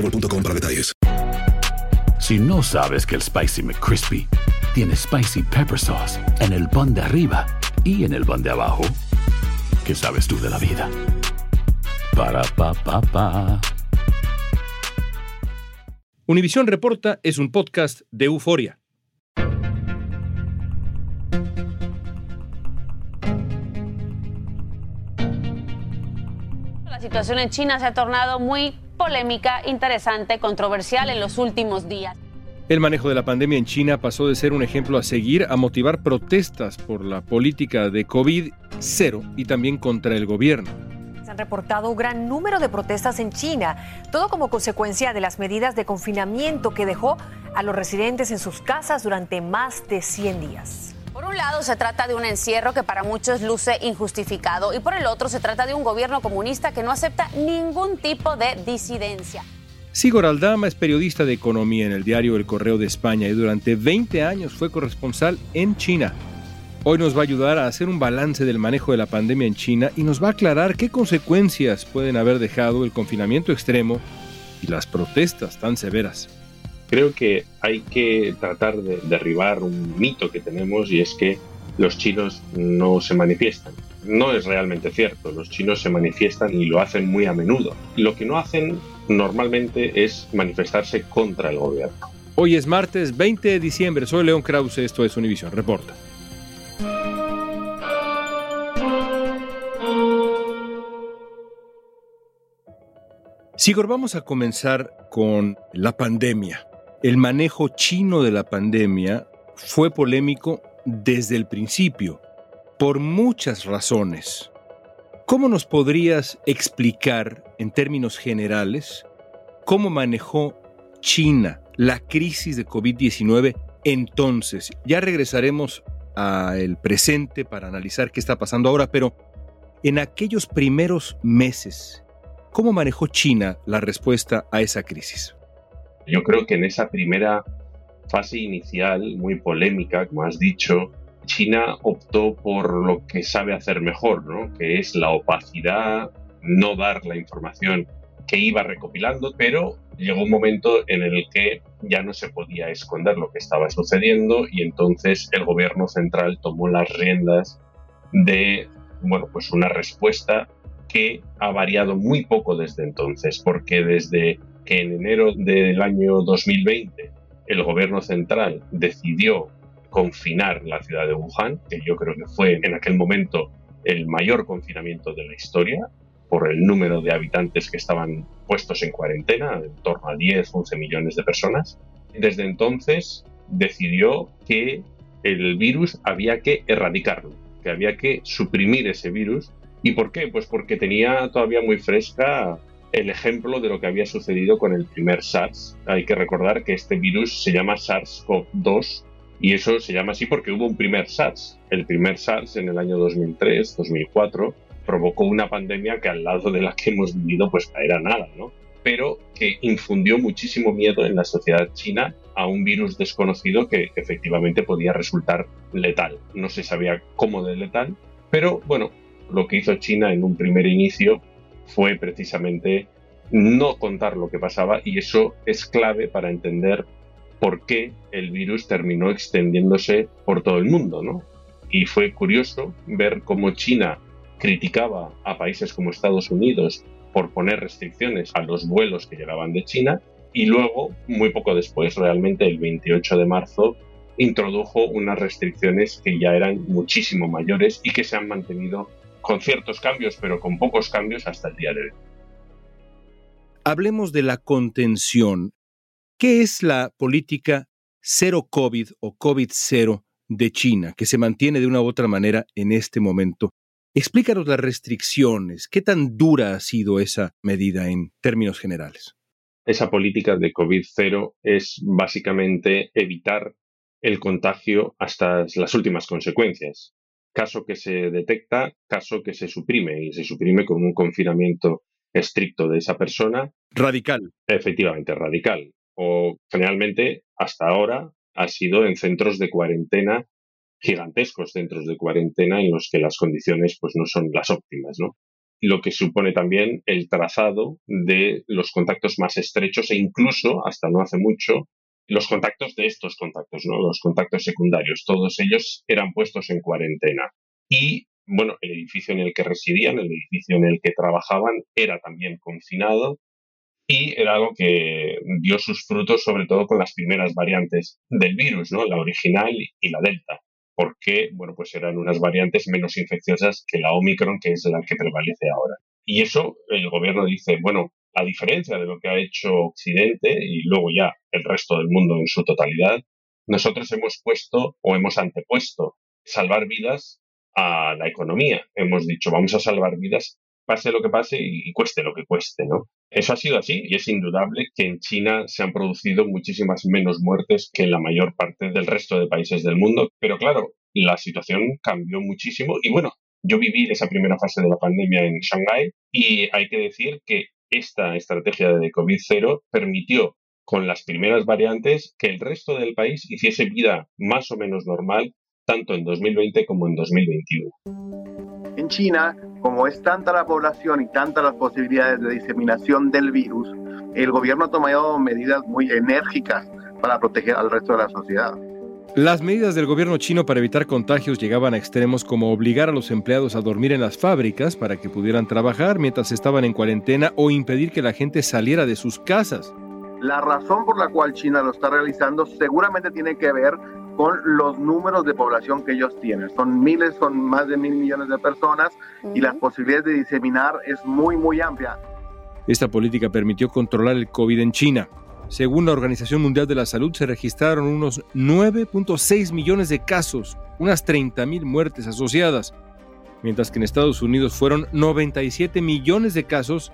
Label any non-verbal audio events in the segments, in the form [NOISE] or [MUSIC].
para detalles. Si no sabes que el Spicy McCrispy tiene Spicy Pepper Sauce en el pan de arriba y en el pan de abajo, ¿qué sabes tú de la vida? Para, pa, pa, pa. Univisión Reporta es un podcast de euforia. La situación en China se ha tornado muy polémica, interesante, controversial en los últimos días. El manejo de la pandemia en China pasó de ser un ejemplo a seguir a motivar protestas por la política de COVID-0 y también contra el gobierno. Se han reportado un gran número de protestas en China, todo como consecuencia de las medidas de confinamiento que dejó a los residentes en sus casas durante más de 100 días. Por un lado se trata de un encierro que para muchos luce injustificado y por el otro se trata de un gobierno comunista que no acepta ningún tipo de disidencia. Sigor Aldama es periodista de economía en el diario El Correo de España y durante 20 años fue corresponsal en China. Hoy nos va a ayudar a hacer un balance del manejo de la pandemia en China y nos va a aclarar qué consecuencias pueden haber dejado el confinamiento extremo y las protestas tan severas creo que hay que tratar de derribar un mito que tenemos y es que los chinos no se manifiestan. No es realmente cierto, los chinos se manifiestan y lo hacen muy a menudo. Lo que no hacen normalmente es manifestarse contra el gobierno. Hoy es martes 20 de diciembre, soy León Krause, esto es Univision Reporta. Sigor, vamos a comenzar con la pandemia. El manejo chino de la pandemia fue polémico desde el principio, por muchas razones. ¿Cómo nos podrías explicar, en términos generales, cómo manejó China la crisis de COVID-19 entonces? Ya regresaremos al presente para analizar qué está pasando ahora, pero en aquellos primeros meses, ¿cómo manejó China la respuesta a esa crisis? Yo creo que en esa primera fase inicial, muy polémica, como has dicho, China optó por lo que sabe hacer mejor, ¿no? que es la opacidad, no dar la información que iba recopilando, pero llegó un momento en el que ya no se podía esconder lo que estaba sucediendo y entonces el gobierno central tomó las riendas de bueno, pues una respuesta que ha variado muy poco desde entonces, porque desde que en enero del año 2020 el gobierno central decidió confinar la ciudad de Wuhan, que yo creo que fue en aquel momento el mayor confinamiento de la historia, por el número de habitantes que estaban puestos en cuarentena, en torno a 10, 11 millones de personas. Desde entonces decidió que el virus había que erradicarlo, que había que suprimir ese virus. ¿Y por qué? Pues porque tenía todavía muy fresca el ejemplo de lo que había sucedido con el primer SARS. Hay que recordar que este virus se llama SARS-CoV-2 y eso se llama así porque hubo un primer SARS. El primer SARS en el año 2003, 2004, provocó una pandemia que al lado de la que hemos vivido pues era nada, ¿no? Pero que infundió muchísimo miedo en la sociedad china a un virus desconocido que efectivamente podía resultar letal. No se sabía cómo de letal, pero bueno, lo que hizo China en un primer inicio fue precisamente no contar lo que pasaba y eso es clave para entender por qué el virus terminó extendiéndose por todo el mundo, ¿no? Y fue curioso ver cómo China criticaba a países como Estados Unidos por poner restricciones a los vuelos que llegaban de China y luego, muy poco después, realmente el 28 de marzo, introdujo unas restricciones que ya eran muchísimo mayores y que se han mantenido con ciertos cambios, pero con pocos cambios hasta el día de hoy. hablemos de la contención. ¿Qué es la política cero COVID o COVID cero de China, que se mantiene de una u otra manera en este momento? Explícanos las restricciones. ¿Qué tan dura ha sido esa medida en términos generales? Esa política de COVID cero es básicamente evitar el contagio hasta las últimas consecuencias. Caso que se detecta, caso que se suprime y se suprime con un confinamiento estricto de esa persona. Radical. Efectivamente, radical. O generalmente, hasta ahora, ha sido en centros de cuarentena, gigantescos centros de cuarentena en los que las condiciones pues, no son las óptimas, ¿no? Lo que supone también el trazado de los contactos más estrechos e incluso, hasta no hace mucho, los contactos de estos contactos, ¿no? Los contactos secundarios, todos ellos eran puestos en cuarentena. Y bueno, el edificio en el que residían, el edificio en el que trabajaban, era también confinado y era algo que dio sus frutos sobre todo con las primeras variantes del virus, ¿no? La original y la delta, porque, bueno, pues eran unas variantes menos infecciosas que la Omicron, que es la que prevalece ahora. Y eso el gobierno dice, bueno, a diferencia de lo que ha hecho Occidente y luego ya el resto del mundo en su totalidad, nosotros hemos puesto o hemos antepuesto salvar vidas a la economía. Hemos dicho, vamos a salvar vidas, pase lo que pase y, cueste lo que cueste, ¿no? Eso ha sido así y es indudable que en China se han producido muchísimas menos muertes que en la mayor parte del resto de países del mundo. Pero claro, la situación cambió muchísimo y bueno, yo viví esa primera fase de la pandemia en Shanghái y hay que decir que esta estrategia de COVID-0 permitió con las primeras variantes que el resto del país hiciese vida más o menos normal tanto en 2020 como en 2021. En China, como es tanta la población y tantas las posibilidades de diseminación del virus, el gobierno ha tomado medidas muy enérgicas para proteger al resto de la sociedad. Las medidas del gobierno chino para evitar contagios llegaban a extremos como obligar a los empleados a dormir en las fábricas para que pudieran trabajar mientras estaban en cuarentena o impedir que la gente saliera de sus casas. La razón por la cual China lo está realizando seguramente tiene que ver con los números de población que ellos tienen. Son miles, son más de mil millones de personas y las posibilidades de diseminar es muy, muy amplia. Esta política permitió controlar el COVID en China. Según la Organización Mundial de la Salud, se registraron unos 9.6 millones de casos, unas 30 mil muertes asociadas, mientras que en Estados Unidos fueron 97 millones de casos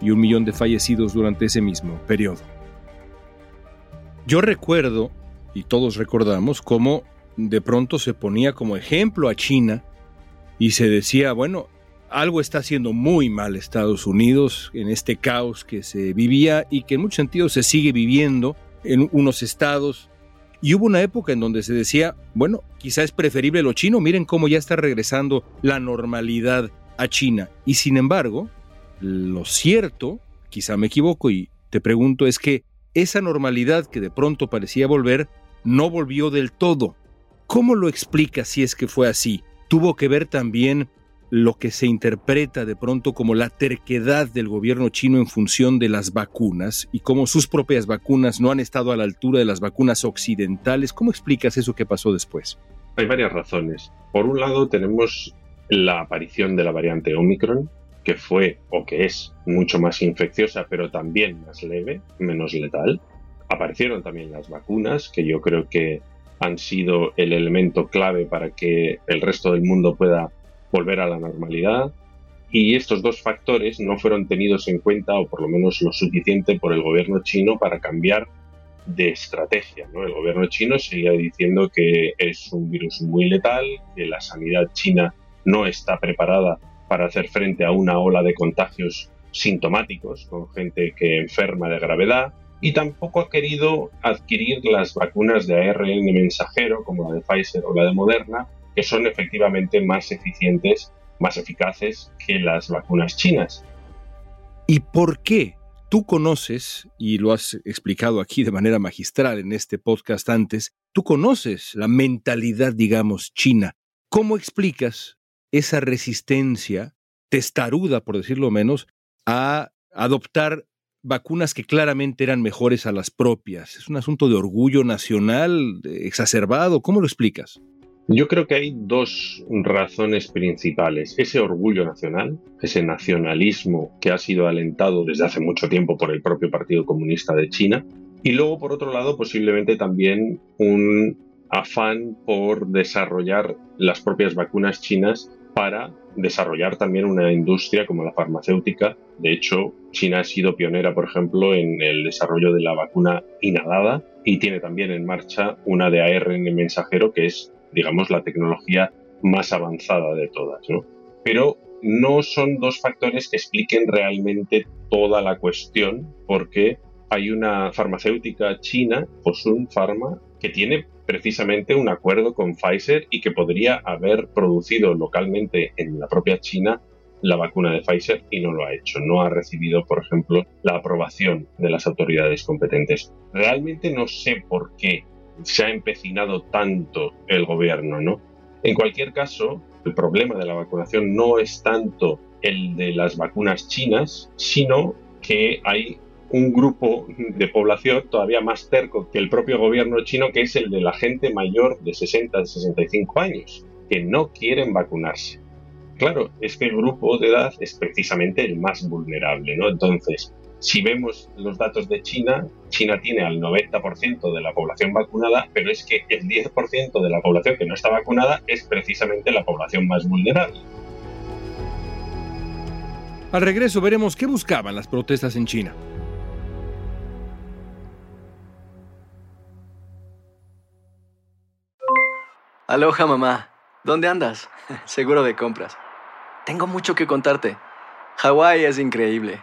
y un millón de fallecidos durante ese mismo periodo. Yo recuerdo y todos recordamos cómo de pronto se ponía como ejemplo a China y se decía, bueno, algo está haciendo muy mal Estados Unidos en este caos que se vivía y que en muchos sentidos se sigue viviendo en unos estados. Y hubo una época en donde se decía, bueno, quizá es preferible lo chino, miren cómo ya está regresando la normalidad a China. Y sin embargo, lo cierto, quizá me equivoco y te pregunto, es que esa normalidad que de pronto parecía volver no volvió del todo. ¿Cómo lo explica si es que fue así? ¿Tuvo que ver también lo que se interpreta de pronto como la terquedad del gobierno chino en función de las vacunas y cómo sus propias vacunas no han estado a la altura de las vacunas occidentales? ¿Cómo explicas eso que pasó después? Hay varias razones. Por un lado tenemos la aparición de la variante Omicron, que fue o que es mucho más infecciosa, pero también más leve, menos letal aparecieron también las vacunas, que yo creo que han sido el elemento clave para que el resto del mundo pueda volver a la normalidad. Y estos dos factores no fueron tenidos en cuenta, o por lo menos lo suficiente, por el gobierno chino para cambiar de estrategia. El gobierno chino seguía diciendo que es un virus muy letal, que la sanidad china no está preparada para hacer frente a una ola de contagios sintomáticos con gente que enferma de gravedad, y tampoco ha querido adquirir las vacunas de ARN mensajero como la de Pfizer o la de Moderna, que son efectivamente más eficientes, más eficaces que las vacunas chinas. ¿Y por qué? Tú conoces, y lo has explicado aquí de manera magistral en este podcast antes, tú conoces la mentalidad, digamos, china. ¿Cómo explicas esa resistencia testaruda, por decirlo menos, a adoptar vacunas que claramente eran mejores a las propias. Es un asunto de orgullo nacional exacerbado. ¿Cómo lo explicas? Yo creo que hay dos razones principales. Ese orgullo nacional, ese nacionalismo que ha sido alentado desde hace mucho tiempo por el propio Partido Comunista de China. Y luego, por otro lado, posiblemente también un afán por desarrollar las propias vacunas chinas para desarrollar también una industria como la farmacéutica. De hecho, China ha sido pionera, por ejemplo, en el desarrollo de la vacuna inhalada y tiene también en marcha una de ARN mensajero que es digamos, la tecnología más avanzada de todas, ¿no? Pero no son dos factores que expliquen realmente toda la cuestión, porque hay una farmacéutica china, Fosun Pharma, que tiene precisamente un acuerdo con Pfizer y que podría haber producido localmente en la propia China la vacuna de Pfizer y no lo ha hecho. No ha recibido, por ejemplo, la aprobación de las autoridades competentes. Realmente no sé por qué se ha empecinado tanto el gobierno, ¿no? En cualquier caso, el problema de la vacunación no es tanto el de las vacunas chinas, sino que hay un grupo de población todavía más cerco que el propio gobierno chino, que es el de la gente mayor de 60 a 65 años, que no quieren vacunarse. Claro, es que el grupo de edad es precisamente el más vulnerable, ¿no? Entonces, si vemos los datos de China, China tiene al 90% de la población vacunada, pero es que el 10% de la población que no está vacunada es precisamente la población más vulnerable. Al regreso veremos qué buscaban las protestas en China. Aloha mamá, ¿dónde andas? [LAUGHS] Seguro de compras. Tengo mucho que contarte. Hawái es increíble.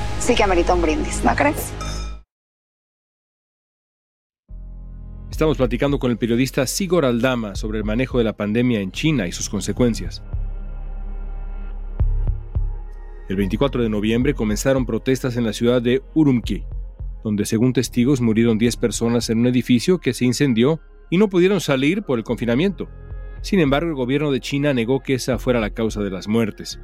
Sí que amerita un brindis, ¿no crees? Estamos platicando con el periodista Sigor Aldama sobre el manejo de la pandemia en China y sus consecuencias. El 24 de noviembre comenzaron protestas en la ciudad de Urumqi, donde según testigos murieron 10 personas en un edificio que se incendió y no pudieron salir por el confinamiento. Sin embargo, el gobierno de China negó que esa fuera la causa de las muertes.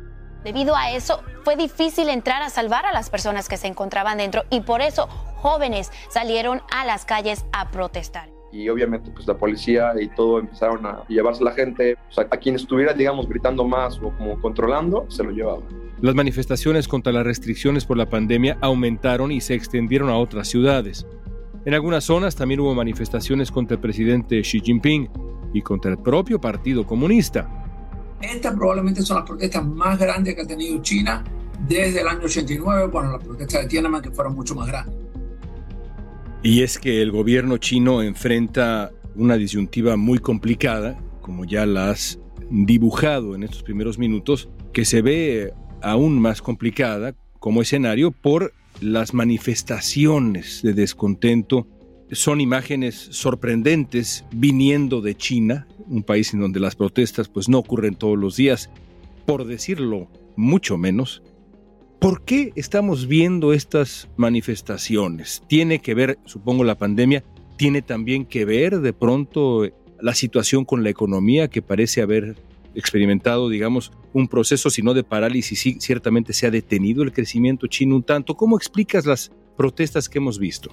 Debido a eso, fue difícil entrar a salvar a las personas que se encontraban dentro y por eso jóvenes salieron a las calles a protestar. Y obviamente pues la policía y todo empezaron a llevarse a la gente, a quien estuviera digamos gritando más o como controlando, se lo llevaban. Las manifestaciones contra las restricciones por la pandemia aumentaron y se extendieron a otras ciudades. En algunas zonas también hubo manifestaciones contra el presidente Xi Jinping y contra el propio Partido Comunista. Estas probablemente son las protestas más grandes que ha tenido China desde el año 89, bueno, las protestas de Tiananmen que fueron mucho más grandes. Y es que el gobierno chino enfrenta una disyuntiva muy complicada, como ya la has dibujado en estos primeros minutos, que se ve aún más complicada como escenario por las manifestaciones de descontento. Son imágenes sorprendentes viniendo de China, un país en donde las protestas pues no ocurren todos los días, por decirlo mucho menos. ¿Por qué estamos viendo estas manifestaciones? ¿Tiene que ver, supongo, la pandemia? ¿Tiene también que ver de pronto la situación con la economía que parece haber experimentado, digamos, un proceso, si no de parálisis, sí, ciertamente se ha detenido el crecimiento chino un tanto? ¿Cómo explicas las protestas que hemos visto?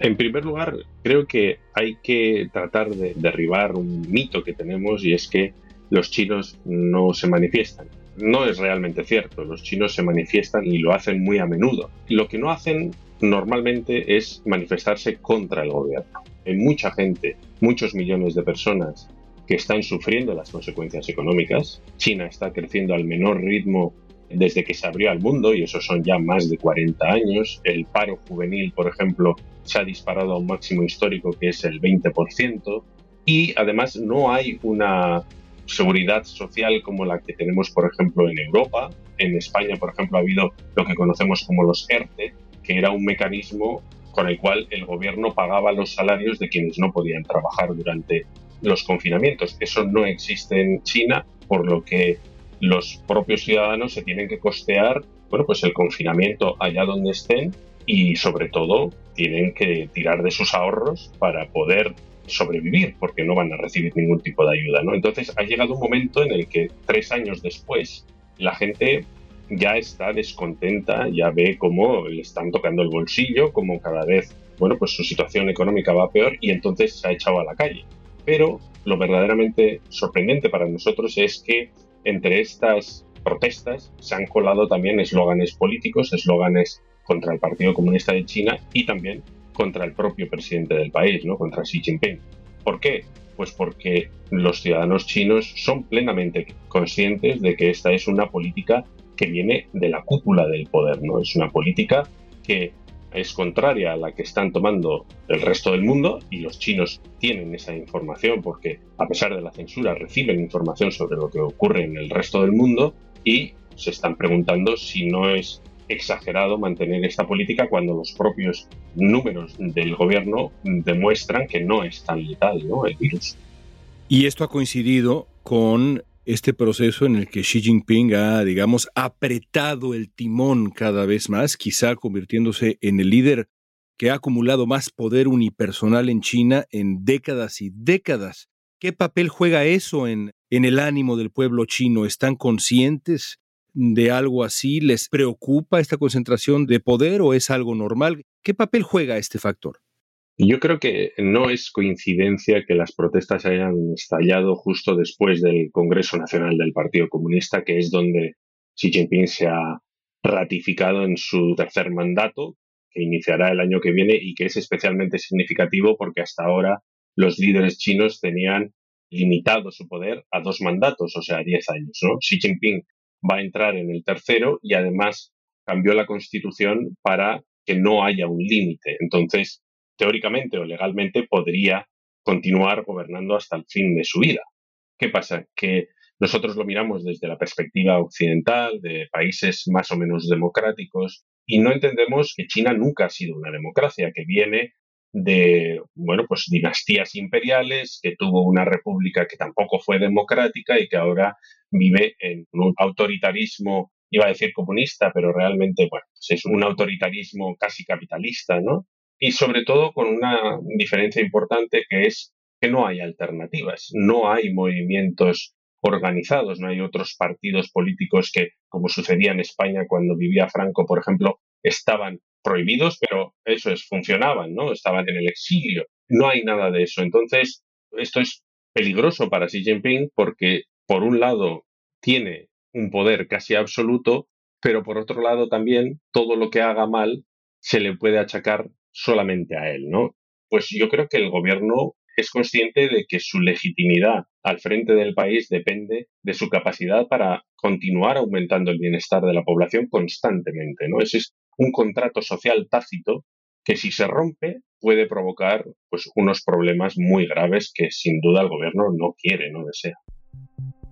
En primer lugar, creo que hay que tratar de derribar un mito que tenemos y es que los chinos no se manifiestan. No es realmente cierto, los chinos se manifiestan y lo hacen muy a menudo. Lo que no hacen normalmente es manifestarse contra el gobierno. Hay mucha gente, muchos millones de personas que están sufriendo las consecuencias económicas. China está creciendo al menor ritmo desde que se abrió al mundo, y eso son ya más de 40 años. El paro juvenil, por ejemplo, se ha disparado a un máximo histórico que es el 20%, y además no hay una seguridad social como la que tenemos, por ejemplo, en Europa. En España, por ejemplo, ha habido lo que conocemos como los ERTE, que era un mecanismo con el cual el gobierno pagaba los salarios de quienes no podían trabajar durante los confinamientos. Eso no existe en China, por lo que los propios ciudadanos se tienen que costear bueno, pues el confinamiento allá donde estén y sobre todo tienen que tirar de sus ahorros para poder sobrevivir porque no van a recibir ningún tipo de ayuda. ¿no? Entonces ha llegado un momento en el que tres años después la gente ya está descontenta, ya ve cómo le están tocando el bolsillo, cómo cada vez bueno, pues su situación económica va peor y entonces se ha echado a la calle. Pero lo verdaderamente sorprendente para nosotros es que entre estas protestas se han colado también eslóganes políticos, eslóganes contra el Partido Comunista de China y también contra el propio presidente del país, ¿no? contra Xi Jinping. ¿Por qué? Pues porque los ciudadanos chinos son plenamente conscientes de que esta es una política que viene de la cúpula del poder, ¿no? Es una política que es contraria a la que están tomando el resto del mundo y los chinos tienen esa información porque a pesar de la censura reciben información sobre lo que ocurre en el resto del mundo y se están preguntando si no es exagerado mantener esta política cuando los propios números del gobierno demuestran que no es tan letal ¿no? el virus. Y esto ha coincidido con este proceso en el que Xi Jinping ha, digamos, apretado el timón cada vez más, quizá convirtiéndose en el líder que ha acumulado más poder unipersonal en China en décadas y décadas. ¿Qué papel juega eso en, en el ánimo del pueblo chino? ¿Están conscientes de algo así? ¿Les preocupa esta concentración de poder o es algo normal? ¿Qué papel juega este factor? Yo creo que no es coincidencia que las protestas hayan estallado justo después del Congreso Nacional del Partido Comunista, que es donde Xi Jinping se ha ratificado en su tercer mandato, que iniciará el año que viene y que es especialmente significativo porque hasta ahora los líderes chinos tenían limitado su poder a dos mandatos, o sea, a diez años. ¿no? Xi Jinping va a entrar en el tercero y además cambió la constitución para que no haya un límite. Entonces, teóricamente o legalmente podría continuar gobernando hasta el fin de su vida. ¿Qué pasa? Que nosotros lo miramos desde la perspectiva occidental, de países más o menos democráticos, y no entendemos que China nunca ha sido una democracia, que viene de, bueno, pues dinastías imperiales, que tuvo una república que tampoco fue democrática y que ahora vive en un autoritarismo, iba a decir comunista, pero realmente, bueno, pues es un autoritarismo casi capitalista, ¿no? y sobre todo con una diferencia importante que es que no hay alternativas, no hay movimientos organizados, no hay otros partidos políticos que, como sucedía en España cuando vivía Franco, por ejemplo, estaban prohibidos, pero eso es, funcionaban, ¿no? Estaban en el exilio. No hay nada de eso. Entonces, esto es peligroso para Xi Jinping porque, por un lado, tiene un poder casi absoluto, pero por otro lado también todo lo que haga mal se le puede achacar solamente a él, ¿no? Pues yo creo que el gobierno es consciente de que su legitimidad al frente del país depende de su capacidad para continuar aumentando el bienestar de la población constantemente, ¿no? Ese es un contrato social tácito que si se rompe puede provocar pues unos problemas muy graves que sin duda el gobierno no quiere, no desea.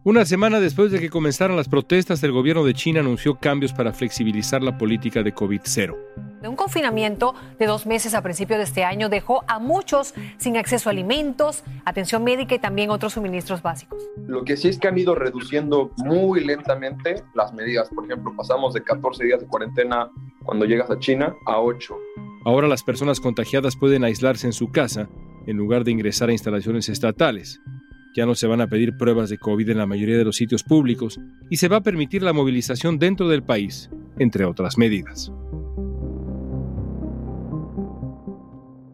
Una semana después de que comenzaran las protestas, el gobierno de China anunció cambios para flexibilizar la política de COVID-0. Un confinamiento de dos meses a principios de este año dejó a muchos sin acceso a alimentos, atención médica y también otros suministros básicos. Lo que sí es que han ido reduciendo muy lentamente las medidas. Por ejemplo, pasamos de 14 días de cuarentena cuando llegas a China a 8. Ahora las personas contagiadas pueden aislarse en su casa en lugar de ingresar a instalaciones estatales. Ya no se van a pedir pruebas de COVID en la mayoría de los sitios públicos y se va a permitir la movilización dentro del país, entre otras medidas.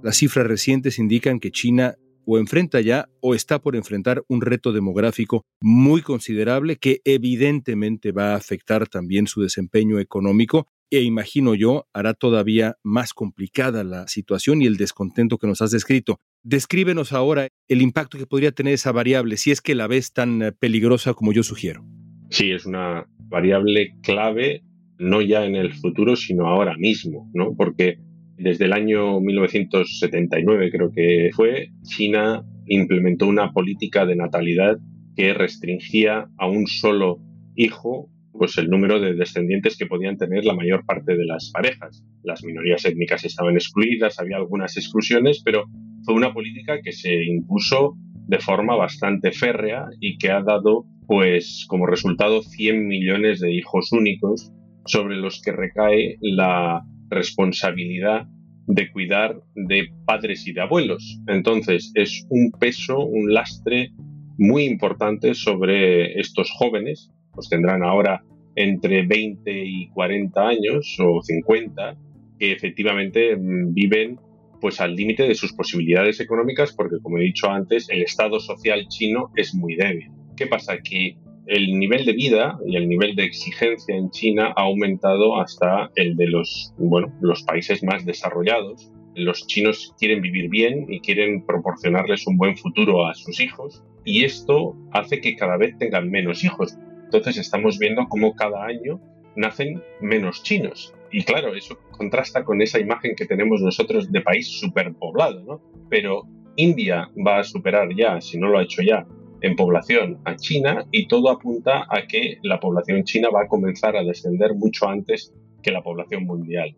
Las cifras recientes indican que China o enfrenta ya o está por enfrentar un reto demográfico muy considerable que evidentemente va a afectar también su desempeño económico e imagino yo hará todavía más complicada la situación y el descontento que nos has descrito. Descríbenos ahora el impacto que podría tener esa variable, si es que la ves tan eh, peligrosa como yo sugiero. Sí, es una variable clave, no ya en el futuro, sino ahora mismo, ¿no? Porque desde el año 1979, creo que fue, China implementó una política de natalidad que restringía a un solo hijo pues el número de descendientes que podían tener la mayor parte de las parejas. Las minorías étnicas estaban excluidas, había algunas exclusiones, pero fue una política que se impuso de forma bastante férrea y que ha dado pues como resultado 100 millones de hijos únicos sobre los que recae la responsabilidad de cuidar de padres y de abuelos. Entonces es un peso, un lastre muy importante sobre estos jóvenes pues tendrán ahora entre 20 y 40 años o 50 que efectivamente mm, viven pues al límite de sus posibilidades económicas porque como he dicho antes el estado social chino es muy débil. ¿Qué pasa? Que el nivel de vida y el nivel de exigencia en China ha aumentado hasta el de los, bueno, los países más desarrollados. Los chinos quieren vivir bien y quieren proporcionarles un buen futuro a sus hijos y esto hace que cada vez tengan menos hijos entonces estamos viendo cómo cada año nacen menos chinos. Y claro, eso contrasta con esa imagen que tenemos nosotros de país superpoblado, ¿no? Pero India va a superar ya, si no lo ha hecho ya, en población a China y todo apunta a que la población china va a comenzar a descender mucho antes que la población mundial.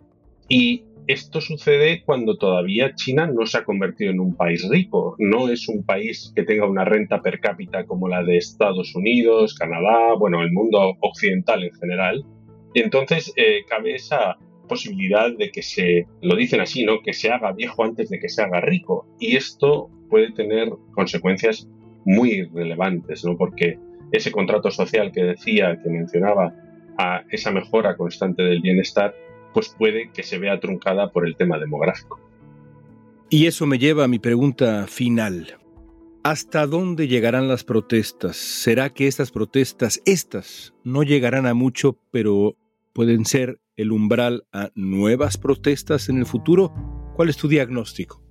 Y esto sucede cuando todavía China no se ha convertido en un país rico, no es un país que tenga una renta per cápita como la de Estados Unidos, Canadá, bueno, el mundo occidental en general. Entonces eh, cabe esa posibilidad de que se, lo dicen así, ¿no? Que se haga viejo antes de que se haga rico. Y esto puede tener consecuencias muy relevantes, ¿no? Porque ese contrato social que decía, que mencionaba, a esa mejora constante del bienestar, pues puede que se vea truncada por el tema demográfico. Y eso me lleva a mi pregunta final. ¿Hasta dónde llegarán las protestas? ¿Será que estas protestas, estas, no llegarán a mucho, pero pueden ser el umbral a nuevas protestas en el futuro? ¿Cuál es tu diagnóstico?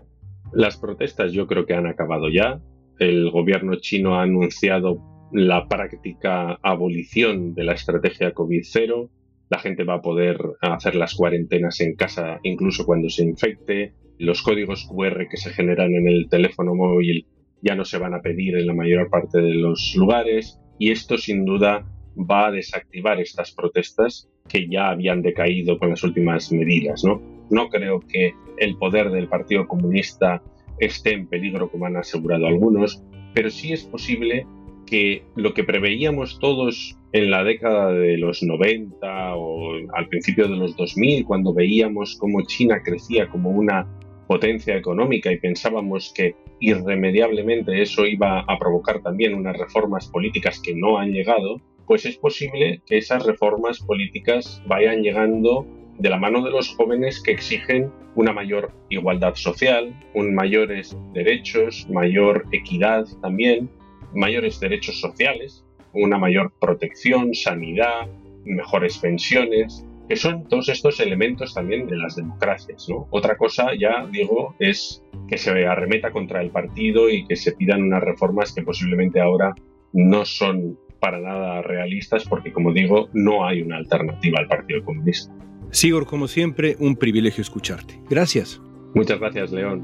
Las protestas yo creo que han acabado ya. El gobierno chino ha anunciado la práctica abolición de la estrategia COVID-0 la gente va a poder hacer las cuarentenas en casa incluso cuando se infecte, los códigos QR que se generan en el teléfono móvil ya no se van a pedir en la mayor parte de los lugares y esto sin duda va a desactivar estas protestas que ya habían decaído con las últimas medidas. No, no creo que el poder del Partido Comunista esté en peligro como han asegurado algunos, pero sí es posible que lo que preveíamos todos en la década de los 90 o al principio de los 2000, cuando veíamos cómo China crecía como una potencia económica y pensábamos que irremediablemente eso iba a provocar también unas reformas políticas que no han llegado, pues es posible que esas reformas políticas vayan llegando de la mano de los jóvenes que exigen una mayor igualdad social, un mayores derechos, mayor equidad también, mayores derechos sociales, una mayor protección, sanidad, mejores pensiones, que son todos estos elementos también de las democracias. Otra cosa, ya digo, es que se arremeta contra el partido y que se pidan unas reformas que posiblemente ahora no son para nada realistas porque, como digo, no hay una alternativa al Partido Comunista. Sigor, como siempre, un privilegio escucharte. Gracias. Muchas gracias, León.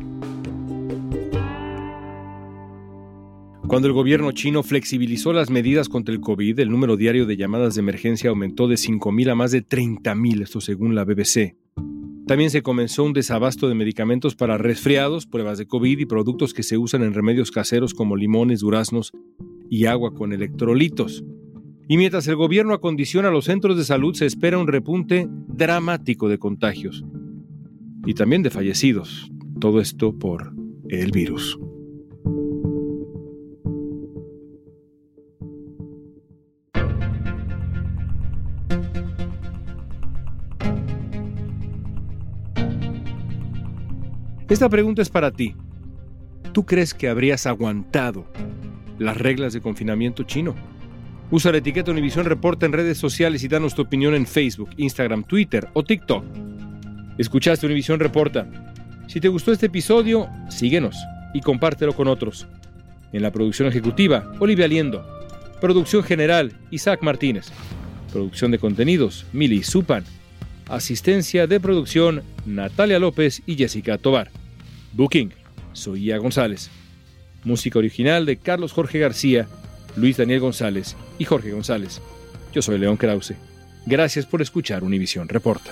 Cuando el gobierno chino flexibilizó las medidas contra el COVID, el número diario de llamadas de emergencia aumentó de 5.000 a más de 30.000, esto según la BBC. También se comenzó un desabasto de medicamentos para resfriados, pruebas de COVID y productos que se usan en remedios caseros como limones, duraznos y agua con electrolitos. Y mientras el gobierno acondiciona los centros de salud, se espera un repunte dramático de contagios y también de fallecidos. Todo esto por el virus. Esta pregunta es para ti. ¿Tú crees que habrías aguantado las reglas de confinamiento chino? Usa la etiqueta Univisión Reporta en redes sociales y danos tu opinión en Facebook, Instagram, Twitter o TikTok. Escuchaste Univisión Reporta. Si te gustó este episodio, síguenos y compártelo con otros. En la producción ejecutiva, Olivia Liendo. Producción general, Isaac Martínez. Producción de contenidos, Mili Supan. Asistencia de producción, Natalia López y Jessica Tobar. Booking, Soía González. Música original de Carlos Jorge García Luis Daniel González y Jorge González. Yo soy León Krause. Gracias por escuchar Univisión Reporta.